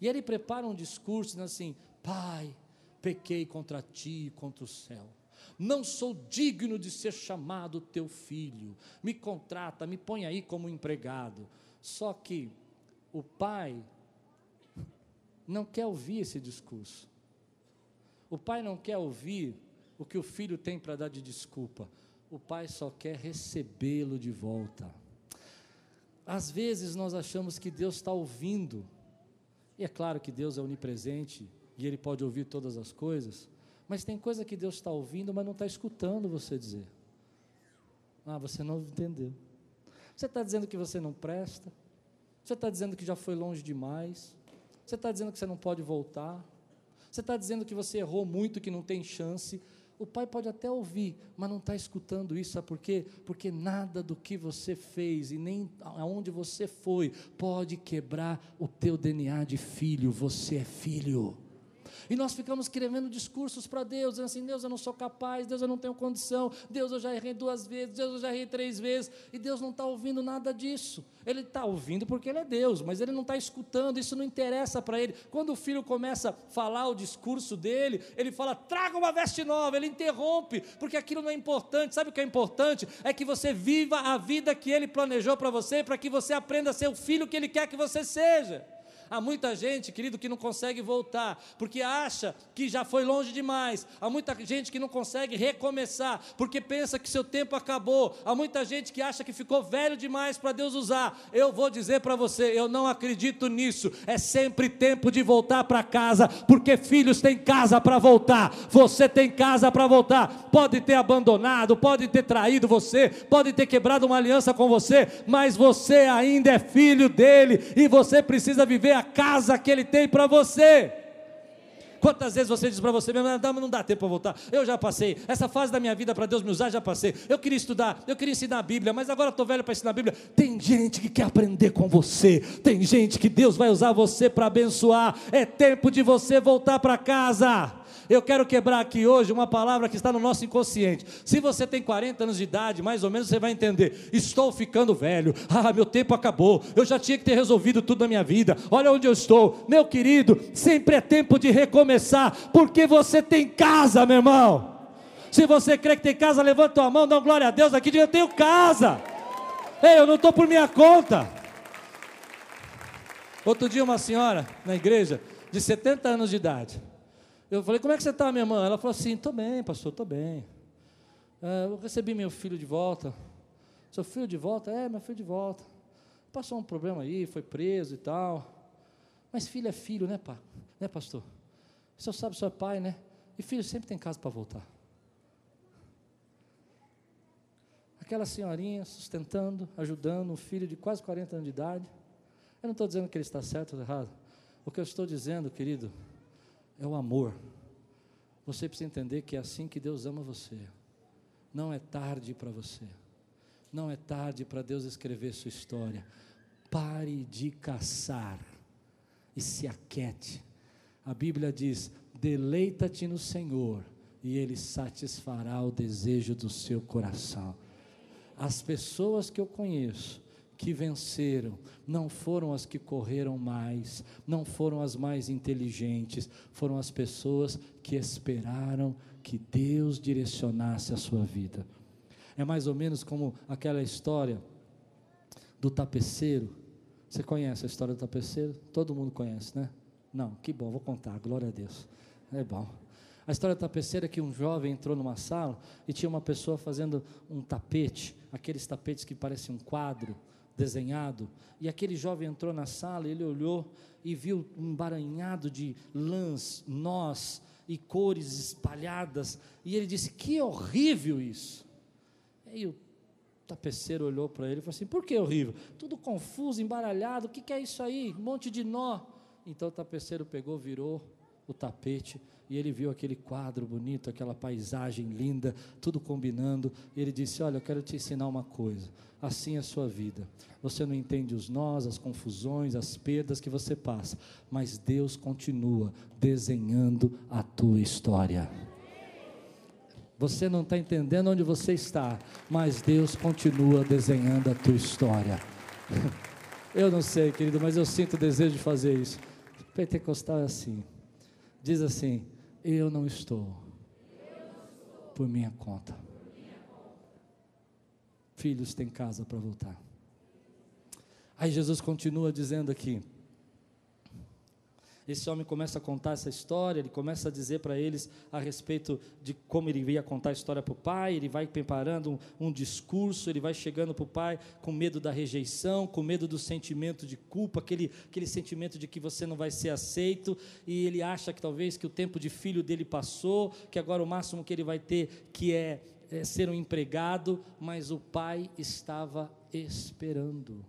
E ele prepara um discurso dizendo assim: Pai, pequei contra ti e contra o céu. Não sou digno de ser chamado teu filho. Me contrata, me põe aí como empregado. Só que o pai não quer ouvir esse discurso. O pai não quer ouvir o que o filho tem para dar de desculpa. O pai só quer recebê-lo de volta. Às vezes nós achamos que Deus está ouvindo e é claro que Deus é onipresente e Ele pode ouvir todas as coisas, mas tem coisa que Deus está ouvindo, mas não está escutando você dizer. Ah, você não entendeu. Você está dizendo que você não presta, você está dizendo que já foi longe demais, você está dizendo que você não pode voltar, você está dizendo que você errou muito, que não tem chance. O pai pode até ouvir, mas não está escutando isso, sabe por quê? Porque nada do que você fez e nem aonde você foi pode quebrar o teu DNA de filho. Você é filho. E nós ficamos escrevendo discursos para Deus, dizendo assim: Deus, eu não sou capaz, Deus, eu não tenho condição, Deus, eu já errei duas vezes, Deus, eu já errei três vezes, e Deus não está ouvindo nada disso. Ele está ouvindo porque Ele é Deus, mas Ele não está escutando, isso não interessa para Ele. Quando o filho começa a falar o discurso dele, ele fala: traga uma veste nova, ele interrompe, porque aquilo não é importante. Sabe o que é importante? É que você viva a vida que Ele planejou para você, para que você aprenda a ser o filho que Ele quer que você seja. Há muita gente, querido, que não consegue voltar, porque acha que já foi longe demais. Há muita gente que não consegue recomeçar, porque pensa que seu tempo acabou. Há muita gente que acha que ficou velho demais para Deus usar. Eu vou dizer para você, eu não acredito nisso. É sempre tempo de voltar para casa, porque filhos têm casa para voltar. Você tem casa para voltar. Pode ter abandonado, pode ter traído você, pode ter quebrado uma aliança com você, mas você ainda é filho dele e você precisa viver a casa que Ele tem para você. Quantas vezes você diz para você mesmo, não, não dá tempo para voltar. Eu já passei. Essa fase da minha vida para Deus me usar, já passei. Eu queria estudar, eu queria ensinar a Bíblia, mas agora estou velho para ensinar a Bíblia. Tem gente que quer aprender com você. Tem gente que Deus vai usar você para abençoar. É tempo de você voltar para casa. Eu quero quebrar aqui hoje uma palavra que está no nosso inconsciente. Se você tem 40 anos de idade, mais ou menos você vai entender. Estou ficando velho. Ah, meu tempo acabou. Eu já tinha que ter resolvido tudo na minha vida. Olha onde eu estou. Meu querido, sempre é tempo de recomeçar, porque você tem casa, meu irmão. Se você crê que tem casa, levanta a mão, dá glória a Deus aqui, diga, eu tenho casa. Ei, eu não estou por minha conta. Outro dia uma senhora na igreja, de 70 anos de idade, eu falei, como é que você está, minha irmã? Ela falou assim, estou bem, pastor, estou bem. É, eu recebi meu filho de volta. Seu filho de volta? É, meu filho de volta. Passou um problema aí, foi preso e tal. Mas filho é filho, né, pá? Né, pastor? O senhor sabe, o senhor é pai, né? E filho sempre tem casa para voltar. Aquela senhorinha sustentando, ajudando um filho de quase 40 anos de idade. Eu não estou dizendo que ele está certo ou errado. O que eu estou dizendo, querido, é o amor. Você precisa entender que é assim que Deus ama você. Não é tarde para você. Não é tarde para Deus escrever sua história. Pare de caçar e se aquete. A Bíblia diz: deleita-te no Senhor e Ele satisfará o desejo do seu coração. As pessoas que eu conheço que venceram não foram as que correram mais, não foram as mais inteligentes, foram as pessoas que esperaram que Deus direcionasse a sua vida. É mais ou menos como aquela história do tapeceiro. Você conhece a história do tapeceiro? Todo mundo conhece, né? Não, que bom, vou contar, glória a Deus. É bom. A história do tapeceiro é que um jovem entrou numa sala e tinha uma pessoa fazendo um tapete, aqueles tapetes que parecem um quadro desenhado. E aquele jovem entrou na sala, ele olhou e viu um embaranhado de lãs, nós e cores espalhadas. E ele disse: Que horrível isso! E o tapeceiro olhou para ele e falou assim: Por que horrível? Tudo confuso, embaralhado, o que, que é isso aí? Um monte de nó. Então o tapeceiro pegou, virou o tapete e ele viu aquele quadro bonito, aquela paisagem linda, tudo combinando, e ele disse: Olha, eu quero te ensinar uma coisa. Assim é a sua vida. Você não entende os nós, as confusões, as perdas que você passa, mas Deus continua desenhando a tua história. Você não está entendendo onde você está, mas Deus continua desenhando a tua história. Eu não sei, querido, mas eu sinto o desejo de fazer isso. Pentecostal é assim. Diz assim: Eu não estou por minha conta. Filhos têm casa para voltar. Aí Jesus continua dizendo aqui: esse homem começa a contar essa história, ele começa a dizer para eles a respeito de como ele ia contar a história para o pai, ele vai preparando um, um discurso, ele vai chegando para o pai com medo da rejeição, com medo do sentimento de culpa, aquele, aquele sentimento de que você não vai ser aceito, e ele acha que talvez que o tempo de filho dele passou, que agora o máximo que ele vai ter que é, é ser um empregado, mas o pai estava esperando.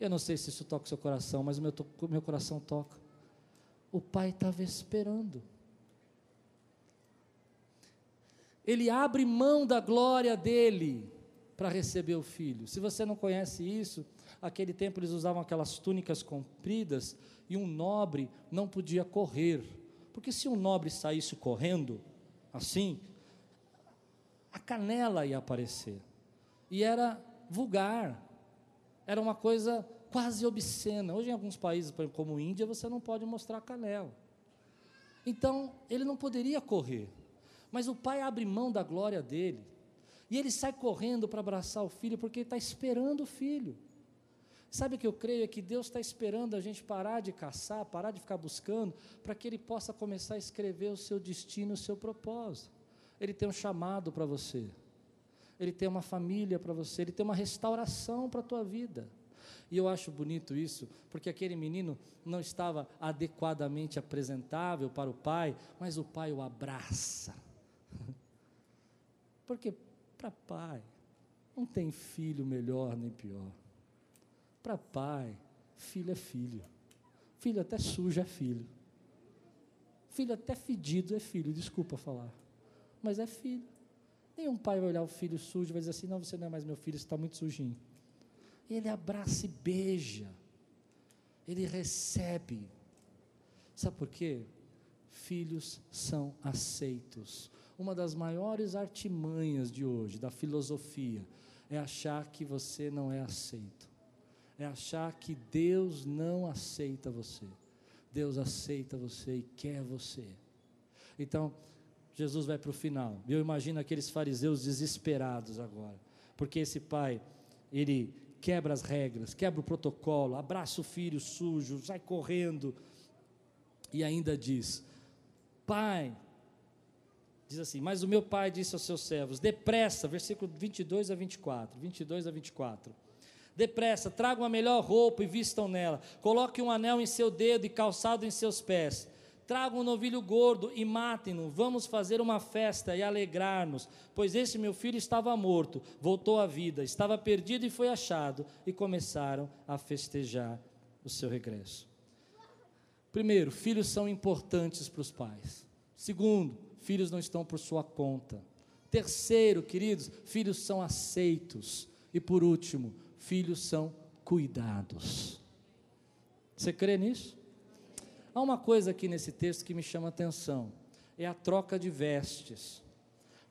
Eu não sei se isso toca o seu coração, mas o meu, meu coração toca o pai estava esperando. Ele abre mão da glória dele para receber o filho. Se você não conhece isso, aquele tempo eles usavam aquelas túnicas compridas e um nobre não podia correr. Porque se um nobre saísse correndo, assim, a canela ia aparecer. E era vulgar. Era uma coisa quase obscena. Hoje, em alguns países, como Índia, você não pode mostrar canela. Então, ele não poderia correr. Mas o pai abre mão da glória dele. E ele sai correndo para abraçar o filho, porque ele está esperando o filho. Sabe o que eu creio? É que Deus está esperando a gente parar de caçar, parar de ficar buscando, para que Ele possa começar a escrever o seu destino, o seu propósito. Ele tem um chamado para você, Ele tem uma família para você, Ele tem uma restauração para a tua vida. E eu acho bonito isso, porque aquele menino não estava adequadamente apresentável para o pai, mas o pai o abraça. Porque para pai não tem filho melhor nem pior. Para pai, filho é filho. Filho até sujo é filho. Filho até fedido é filho, desculpa falar. Mas é filho. Nenhum pai vai olhar o filho sujo e vai dizer assim: não, você não é mais meu filho, você está muito sujinho. Ele abraça e beija. Ele recebe. Sabe por quê? Filhos são aceitos. Uma das maiores artimanhas de hoje, da filosofia, é achar que você não é aceito. É achar que Deus não aceita você. Deus aceita você e quer você. Então, Jesus vai para o final. Eu imagino aqueles fariseus desesperados agora. Porque esse pai, ele quebra as regras, quebra o protocolo, abraça o filho sujo, sai correndo e ainda diz: Pai, diz assim: Mas o meu pai disse aos seus servos: Depressa, versículo 22 a 24, 22 a 24. Depressa, tragam a melhor roupa e vistam nela. Coloque um anel em seu dedo e calçado em seus pés Tragam um novilho gordo e matem-no. Vamos fazer uma festa e alegrar-nos, pois esse meu filho estava morto, voltou à vida, estava perdido e foi achado. E começaram a festejar o seu regresso. Primeiro, filhos são importantes para os pais. Segundo, filhos não estão por sua conta. Terceiro, queridos, filhos são aceitos. E por último, filhos são cuidados. Você crê nisso? Há uma coisa aqui nesse texto que me chama a atenção: é a troca de vestes.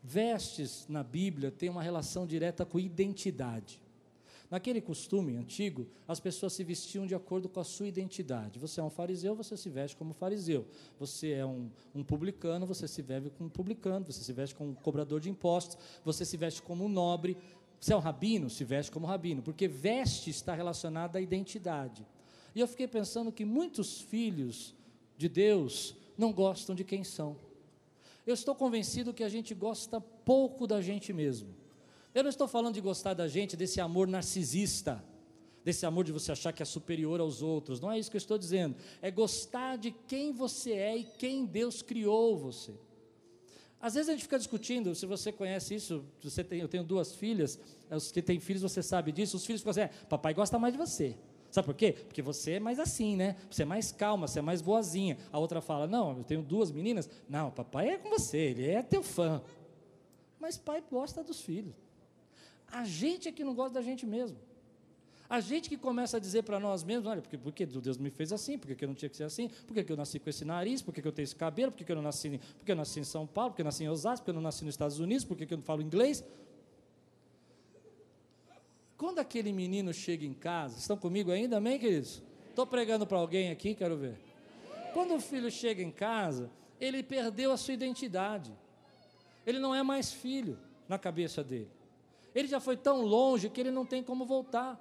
Vestes na Bíblia tem uma relação direta com identidade. Naquele costume antigo, as pessoas se vestiam de acordo com a sua identidade. Você é um fariseu, você se veste como fariseu. Você é um, um publicano, você se veste como publicano. Você se veste como cobrador de impostos. Você se veste como um nobre. Você é um rabino, se veste como rabino. Porque veste está relacionada à identidade. E eu fiquei pensando que muitos filhos de Deus não gostam de quem são. Eu estou convencido que a gente gosta pouco da gente mesmo. Eu não estou falando de gostar da gente, desse amor narcisista, desse amor de você achar que é superior aos outros. Não é isso que eu estou dizendo. É gostar de quem você é e quem Deus criou você. Às vezes a gente fica discutindo, se você conhece isso, você tem, eu tenho duas filhas, os que têm filhos você sabe disso, os filhos ficam assim, é, papai gosta mais de você. Sabe por quê? Porque você é mais assim, né? Você é mais calma, você é mais boazinha. A outra fala, não, eu tenho duas meninas. Não, papai é com você, ele é teu fã. Mas pai gosta dos filhos. A gente é que não gosta da gente mesmo. A gente que começa a dizer para nós mesmos, olha, porque, porque Deus me fez assim, porque eu não tinha que ser assim, porque eu nasci com esse nariz, porque eu tenho esse cabelo, porque eu não nasci, porque eu nasci em São Paulo, porque eu nasci em Osasco, porque eu não nasci nos Estados Unidos, porque eu não falo inglês. Quando aquele menino chega em casa, estão comigo ainda, amém, queridos? Estou pregando para alguém aqui, quero ver. Quando o filho chega em casa, ele perdeu a sua identidade. Ele não é mais filho na cabeça dele. Ele já foi tão longe que ele não tem como voltar.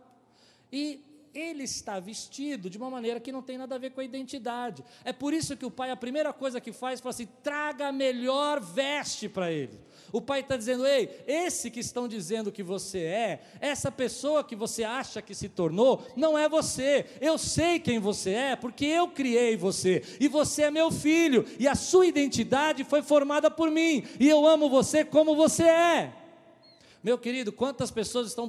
E ele está vestido de uma maneira que não tem nada a ver com a identidade. É por isso que o pai, a primeira coisa que faz, fala assim: traga a melhor veste para ele. O pai está dizendo: ei, esse que estão dizendo que você é, essa pessoa que você acha que se tornou, não é você. Eu sei quem você é, porque eu criei você, e você é meu filho, e a sua identidade foi formada por mim, e eu amo você como você é. Meu querido, quantas pessoas estão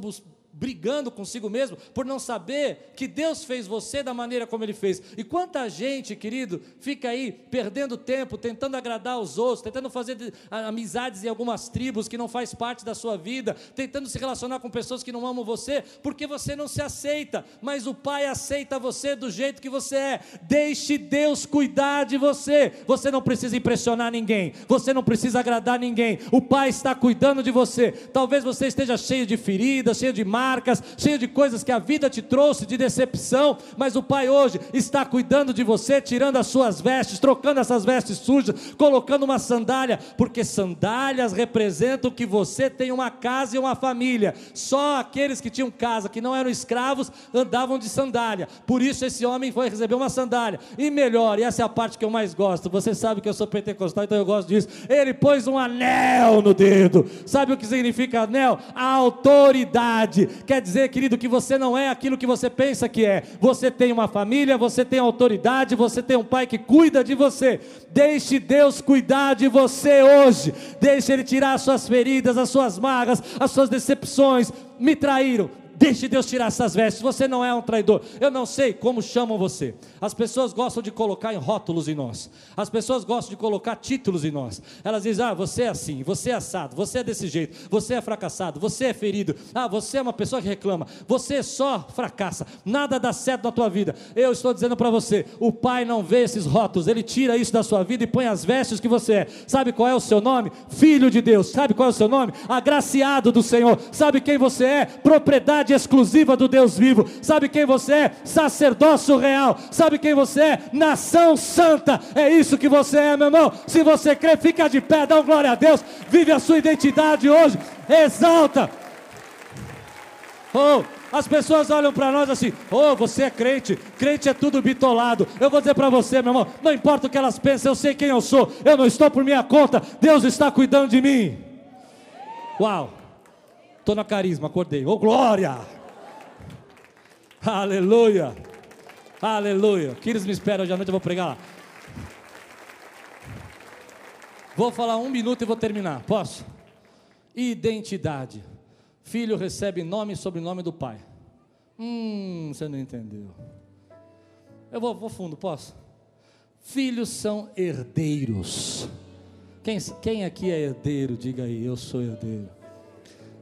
brigando consigo mesmo por não saber que Deus fez você da maneira como Ele fez. E quanta gente, querido, fica aí perdendo tempo, tentando agradar os outros, tentando fazer amizades em algumas tribos que não faz parte da sua vida, tentando se relacionar com pessoas que não amam você, porque você não se aceita, mas o Pai aceita você do jeito que você é. Deixe Deus cuidar de você. Você não precisa impressionar ninguém, você não precisa agradar ninguém. O Pai está cuidando de você. Talvez você esteja cheio de feridas, cheio de mágoas, marcas, cheio de coisas que a vida te trouxe de decepção, mas o Pai hoje está cuidando de você, tirando as suas vestes, trocando essas vestes sujas, colocando uma sandália, porque sandálias representam que você tem uma casa e uma família. Só aqueles que tinham casa, que não eram escravos, andavam de sandália. Por isso esse homem foi receber uma sandália. E melhor, e essa é a parte que eu mais gosto. Você sabe que eu sou pentecostal, então eu gosto disso. Ele pôs um anel no dedo. Sabe o que significa anel? A autoridade quer dizer, querido, que você não é aquilo que você pensa que é. Você tem uma família, você tem autoridade, você tem um pai que cuida de você. Deixe Deus cuidar de você hoje. Deixe Ele tirar as suas feridas, as suas marras, as suas decepções. Me traíram, Deixe Deus tirar essas vestes. Você não é um traidor. Eu não sei como chamam você. As pessoas gostam de colocar em rótulos em nós. As pessoas gostam de colocar títulos em nós. Elas dizem: ah, você é assim, você é assado, você é desse jeito, você é fracassado, você é ferido. Ah, você é uma pessoa que reclama. Você só fracassa. Nada dá certo na tua vida. Eu estou dizendo para você: o Pai não vê esses rótulos. Ele tira isso da sua vida e põe as vestes que você é. Sabe qual é o seu nome? Filho de Deus. Sabe qual é o seu nome? Agraciado do Senhor. Sabe quem você é? Propriedade propriedade exclusiva do Deus vivo. Sabe quem você é? Sacerdócio real. Sabe quem você é? Nação santa. É isso que você é, meu irmão. Se você crê, fica de pé, dá um glória a Deus. Vive a sua identidade hoje. Exalta. Oh, as pessoas olham para nós assim: oh, você é crente, crente é tudo bitolado. Eu vou dizer para você, meu irmão, não importa o que elas pensem, eu sei quem eu sou, eu não estou por minha conta, Deus está cuidando de mim. Uau! Estou na carisma, acordei. Ô oh, glória! Aleluia! Aleluia! Queridos, me espera hoje à noite, eu vou pregar lá. Vou falar um minuto e vou terminar. Posso? Identidade. Filho recebe nome e sobrenome do pai. Hum, você não entendeu. Eu vou, vou fundo, posso? Filhos são herdeiros. Quem, quem aqui é herdeiro? Diga aí, eu sou herdeiro.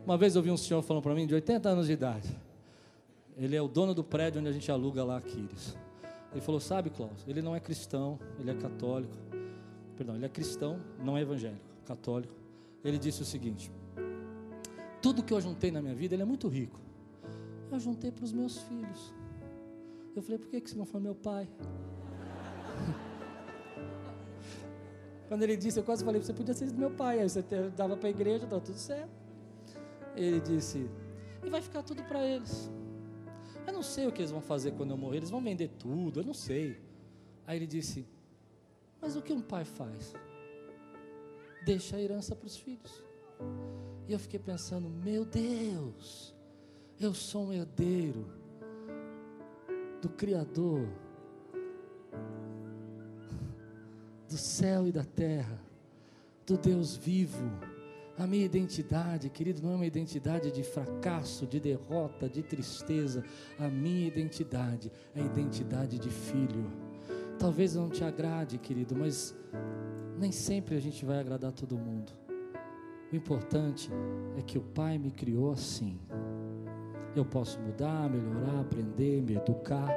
Uma vez eu vi um senhor falando para mim, de 80 anos de idade. Ele é o dono do prédio onde a gente aluga lá Aquiles. Ele falou: Sabe, Klaus, ele não é cristão, ele é católico. Perdão, ele é cristão, não é evangélico, católico. Ele disse o seguinte: Tudo que eu juntei na minha vida, ele é muito rico. Eu juntei para os meus filhos. Eu falei, por que, que você não foi meu pai? Quando ele disse, eu quase falei, você podia ser meu pai, aí você dava para a igreja, está tudo certo. Ele disse, e vai ficar tudo para eles. Eu não sei o que eles vão fazer quando eu morrer, eles vão vender tudo, eu não sei. Aí ele disse, mas o que um pai faz? Deixa a herança para os filhos. E eu fiquei pensando, meu Deus, eu sou um herdeiro do Criador do céu e da terra, do Deus vivo. A minha identidade, querido, não é uma identidade de fracasso, de derrota, de tristeza. A minha identidade é a identidade de filho. Talvez não te agrade, querido, mas nem sempre a gente vai agradar todo mundo. O importante é que o Pai me criou assim. Eu posso mudar, melhorar, aprender, me educar,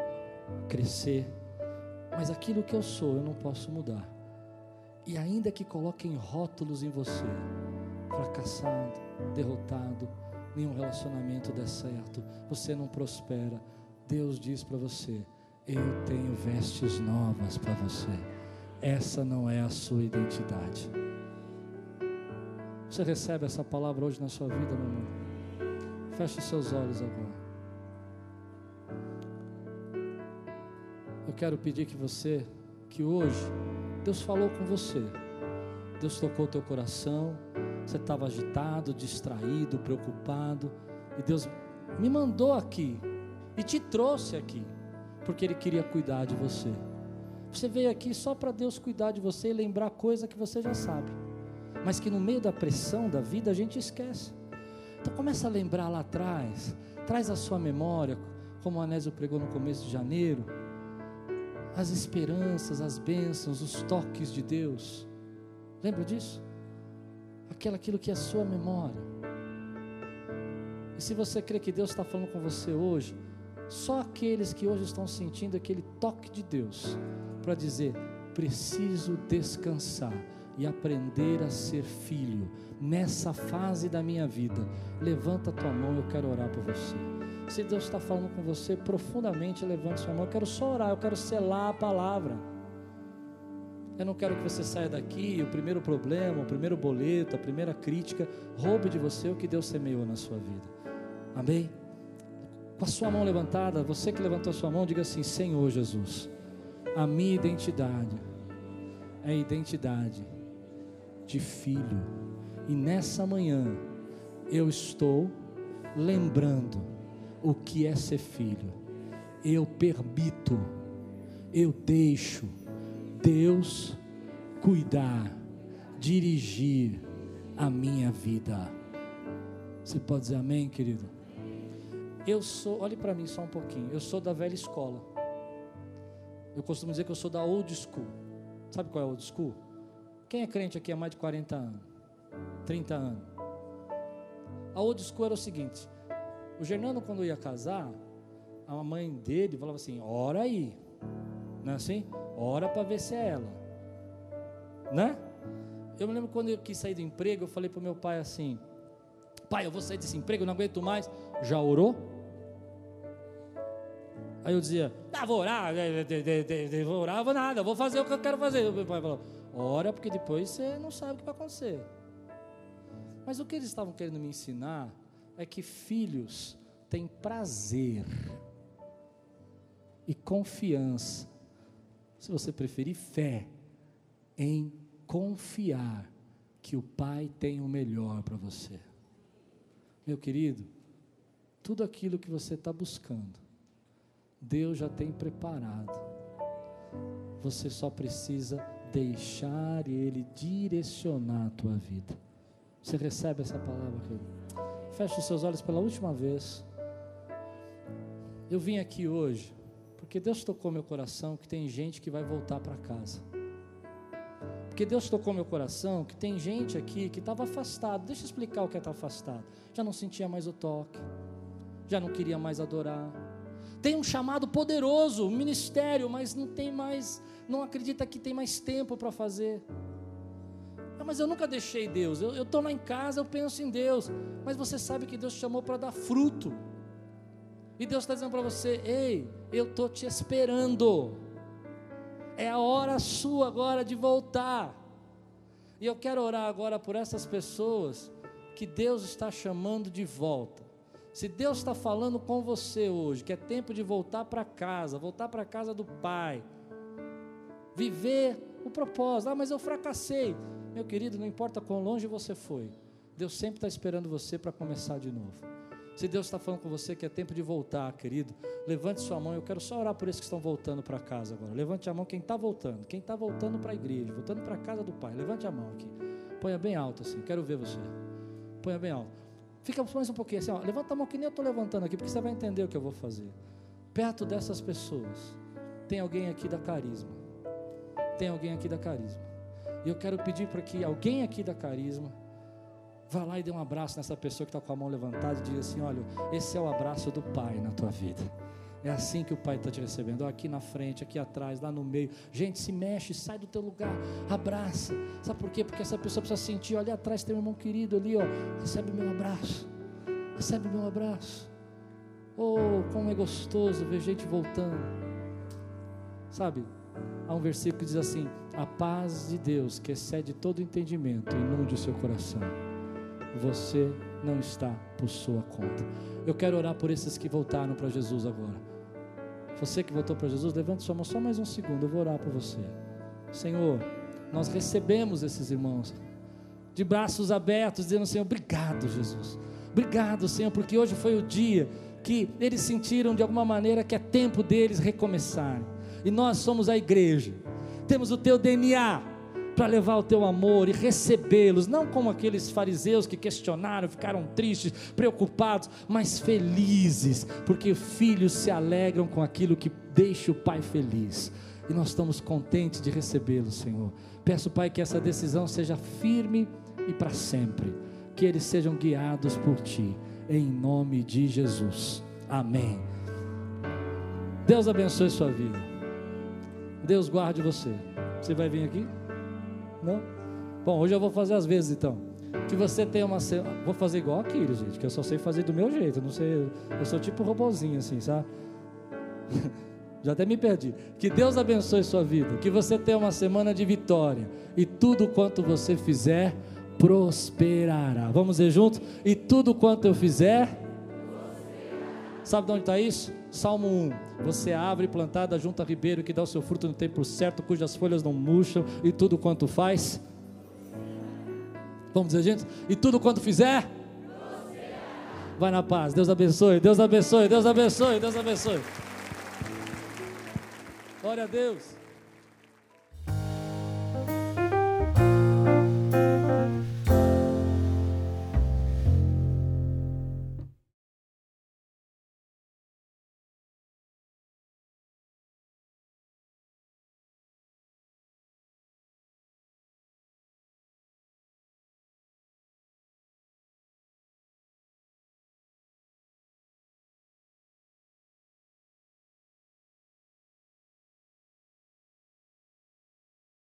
crescer, mas aquilo que eu sou eu não posso mudar. E ainda que coloquem rótulos em você, fracassado, derrotado, nenhum relacionamento dá certo, você não prospera. Deus diz para você: Eu tenho vestes novas para você. Essa não é a sua identidade. Você recebe essa palavra hoje na sua vida, meu irmão? Feche seus olhos agora. Eu quero pedir que você, que hoje, Deus falou com você. Deus tocou teu coração. Você estava agitado, distraído, preocupado. E Deus me mandou aqui e te trouxe aqui, porque Ele queria cuidar de você. Você veio aqui só para Deus cuidar de você e lembrar coisa que você já sabe, mas que no meio da pressão da vida a gente esquece. Então começa a lembrar lá atrás, traz a sua memória, como o Anésio pregou no começo de janeiro as esperanças, as bênçãos, os toques de Deus. Lembra disso? Aquilo, aquilo que é sua memória. E se você crê que Deus está falando com você hoje, só aqueles que hoje estão sentindo aquele toque de Deus para dizer: preciso descansar e aprender a ser filho nessa fase da minha vida. Levanta a tua mão, eu quero orar por você. Se Deus está falando com você profundamente, levante sua mão. Eu quero só orar, eu quero selar a palavra. Eu não quero que você saia daqui, o primeiro problema, o primeiro boleto, a primeira crítica, roube de você o que Deus semeou na sua vida. Amém? Com a sua mão levantada, você que levantou a sua mão, diga assim: Senhor Jesus, a minha identidade é a identidade de filho. E nessa manhã eu estou lembrando o que é ser filho. Eu permito, eu deixo Deus cuidar, dirigir a minha vida. Você pode dizer amém, querido? Eu sou, olhe para mim só um pouquinho. Eu sou da velha escola. Eu costumo dizer que eu sou da old school. Sabe qual é a old school? Quem é crente aqui há mais de 40 anos? 30 anos. A old school era o seguinte: o Gernando, quando ia casar, a mãe dele falava assim: ora aí. Não é assim? Ora para ver se é ela. Né? Eu me lembro quando eu quis sair do emprego, eu falei para o meu pai assim: Pai, eu vou sair desse emprego, eu não aguento mais. Já orou? Aí eu dizia: Ah, vou orar, vou orar, vou nada, vou fazer o que eu quero fazer. O meu pai falou: Ora, porque depois você não sabe o que vai acontecer. Mas o que eles estavam querendo me ensinar é que filhos têm prazer e confiança, se você preferir, fé, em confiar que o Pai tem o melhor para você. Meu querido, tudo aquilo que você está buscando, Deus já tem preparado. Você só precisa deixar Ele direcionar a tua vida. Você recebe essa palavra, querido? Feche os seus olhos pela última vez. Eu vim aqui hoje porque Deus tocou meu coração que tem gente que vai voltar para casa. Porque Deus tocou meu coração que tem gente aqui que estava afastado. Deixa eu explicar o que é estar afastado. Já não sentia mais o toque, já não queria mais adorar. Tem um chamado poderoso, um ministério, mas não tem mais, não acredita que tem mais tempo para fazer mas eu nunca deixei Deus. Eu estou lá em casa, eu penso em Deus. Mas você sabe que Deus te chamou para dar fruto. E Deus está dizendo para você: ei, eu estou te esperando. É a hora sua agora de voltar. E eu quero orar agora por essas pessoas que Deus está chamando de volta. Se Deus está falando com você hoje, que é tempo de voltar para casa, voltar para a casa do Pai, viver o propósito. Ah, mas eu fracassei. Meu querido, não importa quão longe você foi, Deus sempre está esperando você para começar de novo. Se Deus está falando com você que é tempo de voltar, querido, levante sua mão. Eu quero só orar por esses que estão voltando para casa agora. Levante a mão quem está voltando, quem está voltando para a igreja, voltando para a casa do Pai. Levante a mão aqui. Ponha bem alto assim. Quero ver você. Ponha bem alto. Fica mais um pouquinho assim, ó. Levanta a mão que nem eu estou levantando aqui, porque você vai entender o que eu vou fazer. Perto dessas pessoas, tem alguém aqui da carisma. Tem alguém aqui da carisma. E eu quero pedir para que alguém aqui da carisma Vá lá e dê um abraço nessa pessoa que está com a mão levantada e diga assim: olha, esse é o abraço do Pai na tua vida. É assim que o Pai está te recebendo. Aqui na frente, aqui atrás, lá no meio. Gente, se mexe, sai do teu lugar, abraça. Sabe por quê? Porque essa pessoa precisa sentir. Olha atrás, tem um irmão querido ali, ó. Recebe meu abraço. Recebe meu abraço. Oh, como é gostoso ver gente voltando. Sabe? Há um versículo que diz assim: A paz de Deus, que excede todo entendimento, inunde o seu coração você não está por sua conta. Eu quero orar por esses que voltaram para Jesus agora. Você que voltou para Jesus, levante sua mão só mais um segundo, eu vou orar por você. Senhor, nós recebemos esses irmãos de braços abertos, dizendo: Senhor, obrigado, Jesus. Obrigado, Senhor, porque hoje foi o dia que eles sentiram de alguma maneira que é tempo deles recomeçarem. E nós somos a igreja, temos o teu DNA para levar o teu amor e recebê-los, não como aqueles fariseus que questionaram, ficaram tristes, preocupados, mas felizes, porque filhos se alegram com aquilo que deixa o pai feliz. E nós estamos contentes de recebê-los, Senhor. Peço, Pai, que essa decisão seja firme e para sempre, que eles sejam guiados por Ti, em nome de Jesus. Amém. Deus abençoe sua vida. Deus guarde você. Você vai vir aqui? Não? Bom, hoje eu vou fazer as vezes então. Que você tenha uma. Vou fazer igual aquilo, gente, que eu só sei fazer do meu jeito. Não sei. Eu sou tipo robozinho assim, sabe? Já até me perdi. Que Deus abençoe sua vida. Que você tenha uma semana de vitória. E tudo quanto você fizer, prosperará. Vamos dizer junto? E tudo quanto eu fizer. Sabe de onde está isso? Salmo 1: Você árvore plantada junto a ribeiro que dá o seu fruto no tempo certo, cujas folhas não murcham, e tudo quanto faz. Vamos dizer, gente? E tudo quanto fizer. Vai na paz. Deus abençoe, Deus abençoe, Deus abençoe, Deus abençoe. Glória a Deus.